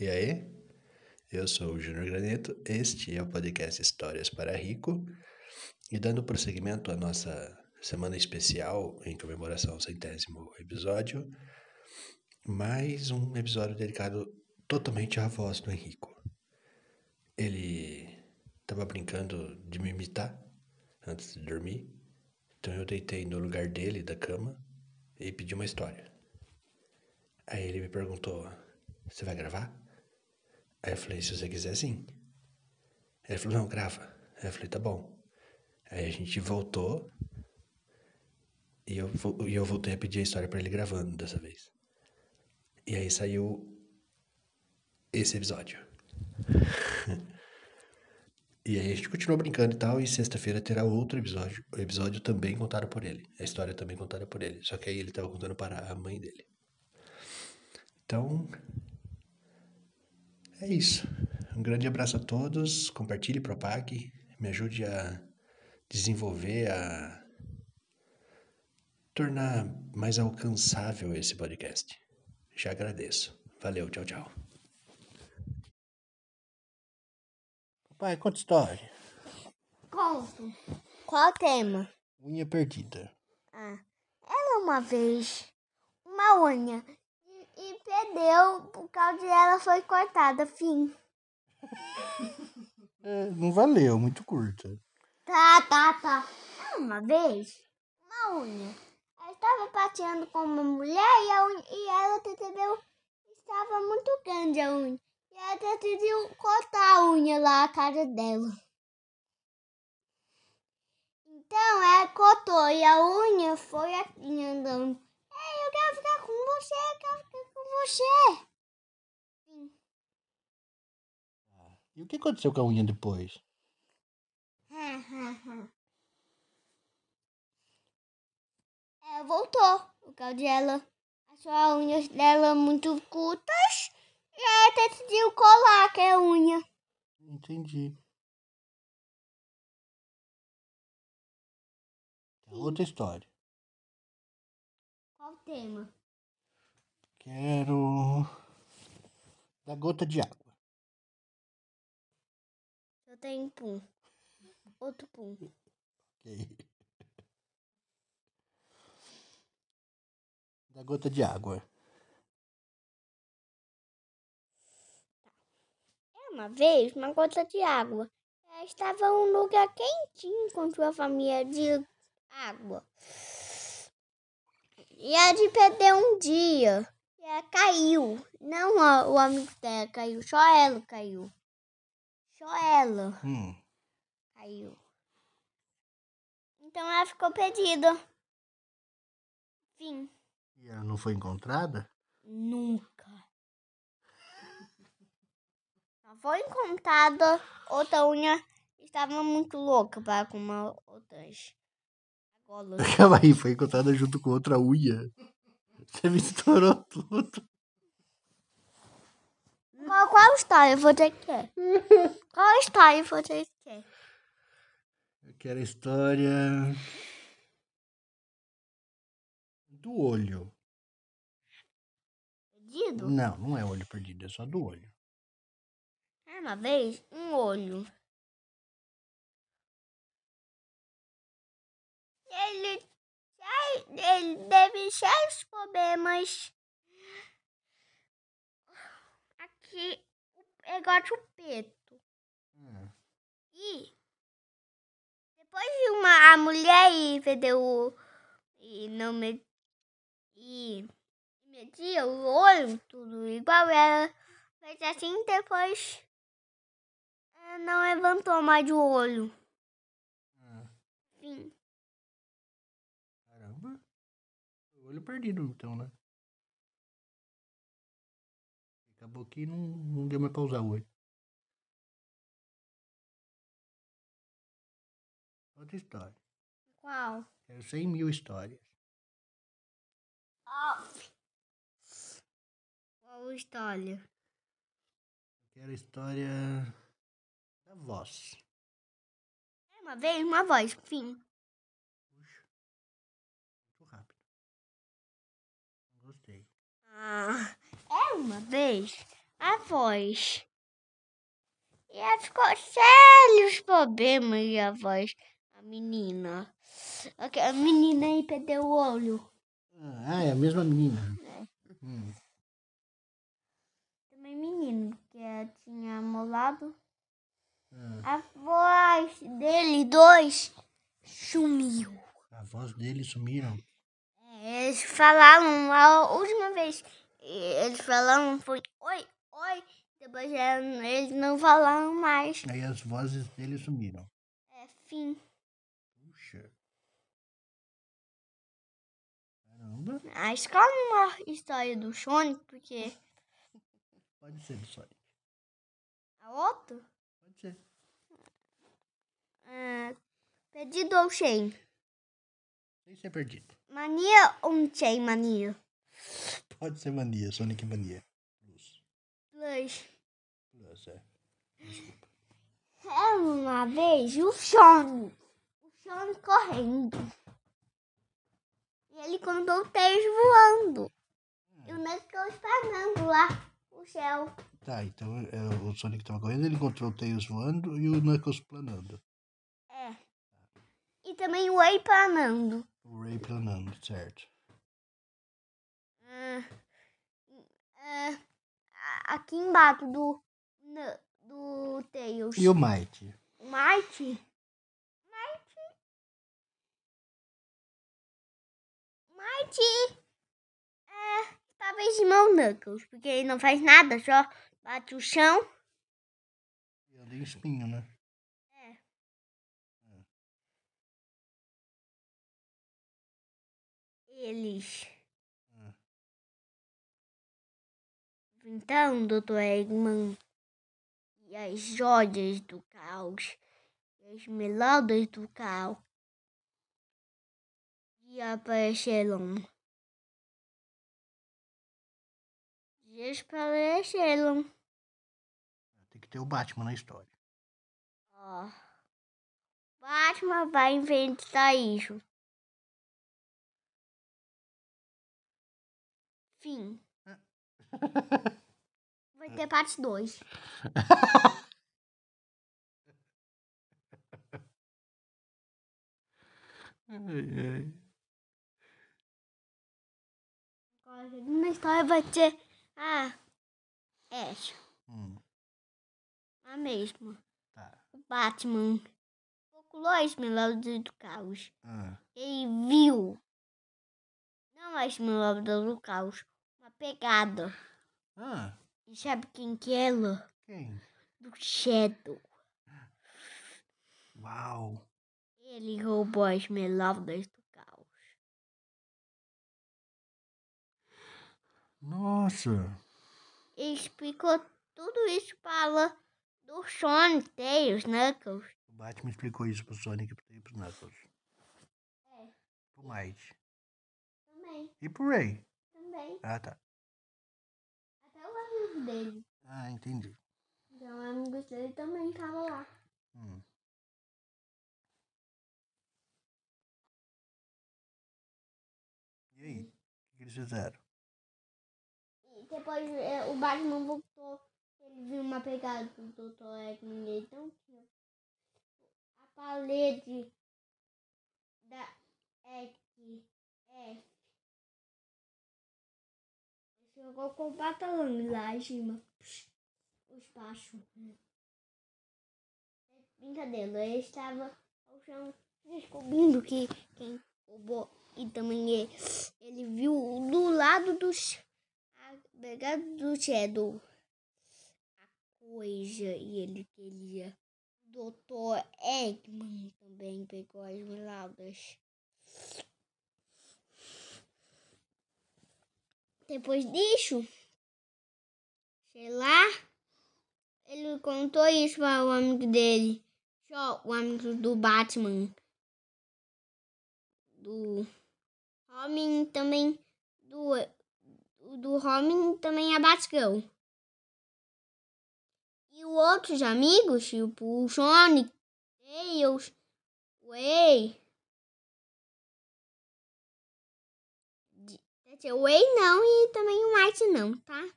E aí? Eu sou o Júnior Graneto, este é o podcast Histórias para Rico. E dando prosseguimento à nossa semana especial em comemoração ao centésimo episódio, mais um episódio dedicado totalmente à voz do Henrico. Ele estava brincando de me imitar antes de dormir, então eu deitei no lugar dele, da cama, e pedi uma história. Aí ele me perguntou: Você vai gravar? Aí eu falei: Se você quiser, sim. Aí ele falou: Não, grava. Aí eu falei: Tá bom. Aí a gente voltou e eu, e eu voltei a pedir a história para ele gravando dessa vez. E aí saiu esse episódio. e aí a gente continuou brincando e tal, e sexta-feira terá outro episódio, o episódio também contado por ele, a história também contada por ele, só que aí ele tava contando para a mãe dele. Então, é isso. Um grande abraço a todos, compartilhe, propague, me ajude a desenvolver, a tornar mais alcançável esse podcast. Já agradeço. Valeu, tchau, tchau. Pai, conta história. Conto. Qual o tema? Unha perdida. Ah, ela uma vez, uma unha, e, perdeu, por causa de ela foi cortada, fim. É, não valeu, muito curta. Tá, tá, tá. Uma vez, uma unha. Ela estava passeando com uma mulher e, a unha, e ela percebeu que estava muito grande a unha. E ela decidiu cortar a unha lá, a cara dela. Então ela cortou e a unha foi assim andando. Ei, eu quero ficar com você, eu quero você. E o que aconteceu com a unha depois? Ela voltou. O causa dela achou as unhas dela muito curtas e ela decidiu colar aquela unha. Entendi. Outra história. Qual o tema? Quero. Da gota de água. Eu tenho pum. Outro pum. Ok. Da gota de água. É Uma vez, uma gota de água. Ela estava em um lugar quentinho encontrou a família de água. E a de perder um dia. E ela caiu. Não a- o amigo dela caiu, só ela caiu. Só ela Hum. caiu. Então ela ficou perdida. Fim. E ela não foi encontrada? Nunca. Só foi encontrada outra unha. Estava muito louca para comer outras argolas. Calma aí, foi encontrada junto com outra unha. Você misturou tudo. Qual, qual história você quer? Qual história você quer? Eu quero a história. Do olho. Perdido? Não, não é olho perdido, é só do olho. Era uma vez um olho. Ele, ele teve sérios problemas. Aqui, o negócio preto. Hum. E depois de uma a mulher e perdeu o- e não me e metia o olho tudo igual ela fez assim depois ela não levantou mais o olho. Ah, Fim. caramba. Olho perdido, então, né? Acabou que não, não deu mais pra usar o olho. Outra história. Qual? Quero 100 mil histórias. Qual história? Quero a história da voz. É uma vez, uma voz. Fim. Ah, é uma vez a voz. E ela ficou sérios problemas e a voz, a menina. A menina aí perdeu o olho. Ah, é a mesma menina. Hum. Também menino, que ela tinha molado. Ah, A voz dele, dois, sumiu. a voz dele sumiram. É, Eles falaram a última vez. Eles falaram foi oi, oi. Depois já eles não falaram mais. Aí as vozes dele sumiram. É fim. Puxa. Caramba. A escola não é uma história do Sonic, porque Pode ser do Sonic. a outra. Pode ser. É, perdido ou sem? Sem ser perdido. Mania ou sem mania? Pode ser mania, Sonic Mania. Plus. Plus. Plus, é. Desculpa. É uma vez o Sonic. O Sonic correndo. E ele contou três voando. E o Knuckles parando lá o céu. Tá, então é, o Sonic tava correndo, ele encontrou o Tails voando e o Knuckles planando. É. E também o Way planando. O Ray planando, certo. Ah, ah, aqui embaixo do, do Tails. E o Might? O Mighty. Mighty. Mighty. É, talvez de mão Knuckles, porque ele não faz nada, só bate o chão. E anda em espinho, né? Eles. Hum. Então, Dr. Eggman. E as joias do caos. E as melódias do caos. E apareceram. Desapareceram. Tem que ter o Batman na história. Ó. Batman vai inventar isso. Fim. Vai ter parte 2. Ai, ai. A segunda história vai ter a Ash, Hum, a mesma. tá. O Batman procurou as melódias do caos. Ah, Ele viu. Não as melódias do caos. Uma pegada. ah, E sabe quem que é ela? quem? Do Shadow. Uau! Ele roubou as melódias do caos. Nossa! Ele explicou tudo isso para do Sonic, Tails, Knuckles. O Batman explicou isso pro Sonic e pro Knuckles. É. Pro Might. Também, E pro Ray. também. Ah, tá. Amigo dele. Ah, entendi. Então, o amigo dele também estava lá. Hum. E aí? O que eles fizeram? E depois é, o Batman voltou. Ele viu uma pegada do Dr. Eggman e tinha. A parede da X F. Jogou com o batalhão lá em cima. Os baixos. Brincadeira, ele estava ao chão descobrindo que quem roubou e também ele, ele viu do lado dos a pegada do Shadow a coisa e ele queria. Dr. Eggman também pegou as melaudas. Depois disso, sei lá, ele contou isso para o amigo dele. Só o amigo do Batman. Do Robin também. Do, do Robin também é Batgirl. E os outros amigos, tipo o Sonic, Tails, o Way. O Way não e também o Might não, tá?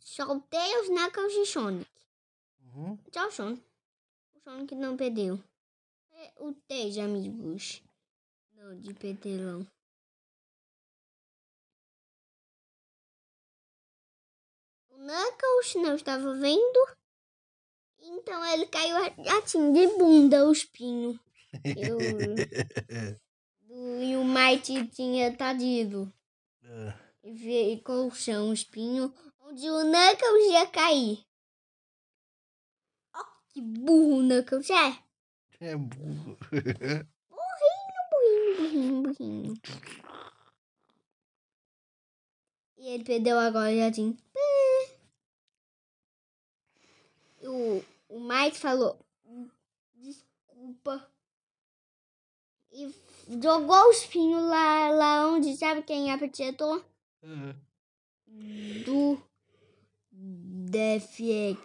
soltei os Knuckles de Sonic. Uhum. Tchau, Sonic. O Sonic não perdeu. É o três amigos. Não, de petelão. O Knuckles não estava vendo. Então ele caiu assim de bunda, o espinho. E do- e o Mighty tinha tadido. É. E ficou o chão, o espinho, onde o Knuckles ia cair. Ó, que burro o Knuckles é. É burro. Burrinho, burrinho, burrinho. E ele perdeu agora já tinha. O, o Mike falou desculpa. E jogou o espinho lá, lá onde sabe quem apertou? É. Do Defek.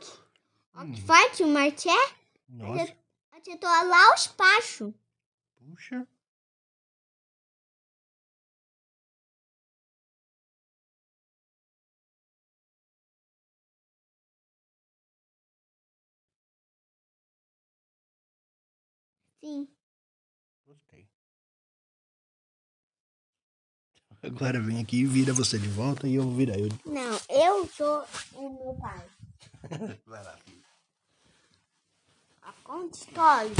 Ó, que Hum. forte o Marte é? Nossa, Acertou lá os pachos. puxa. Sim. Gostei. Agora vem aqui e vira você de volta e eu vou virar. Eu... Não, eu sou o meu pai. Vai lá. A conta história.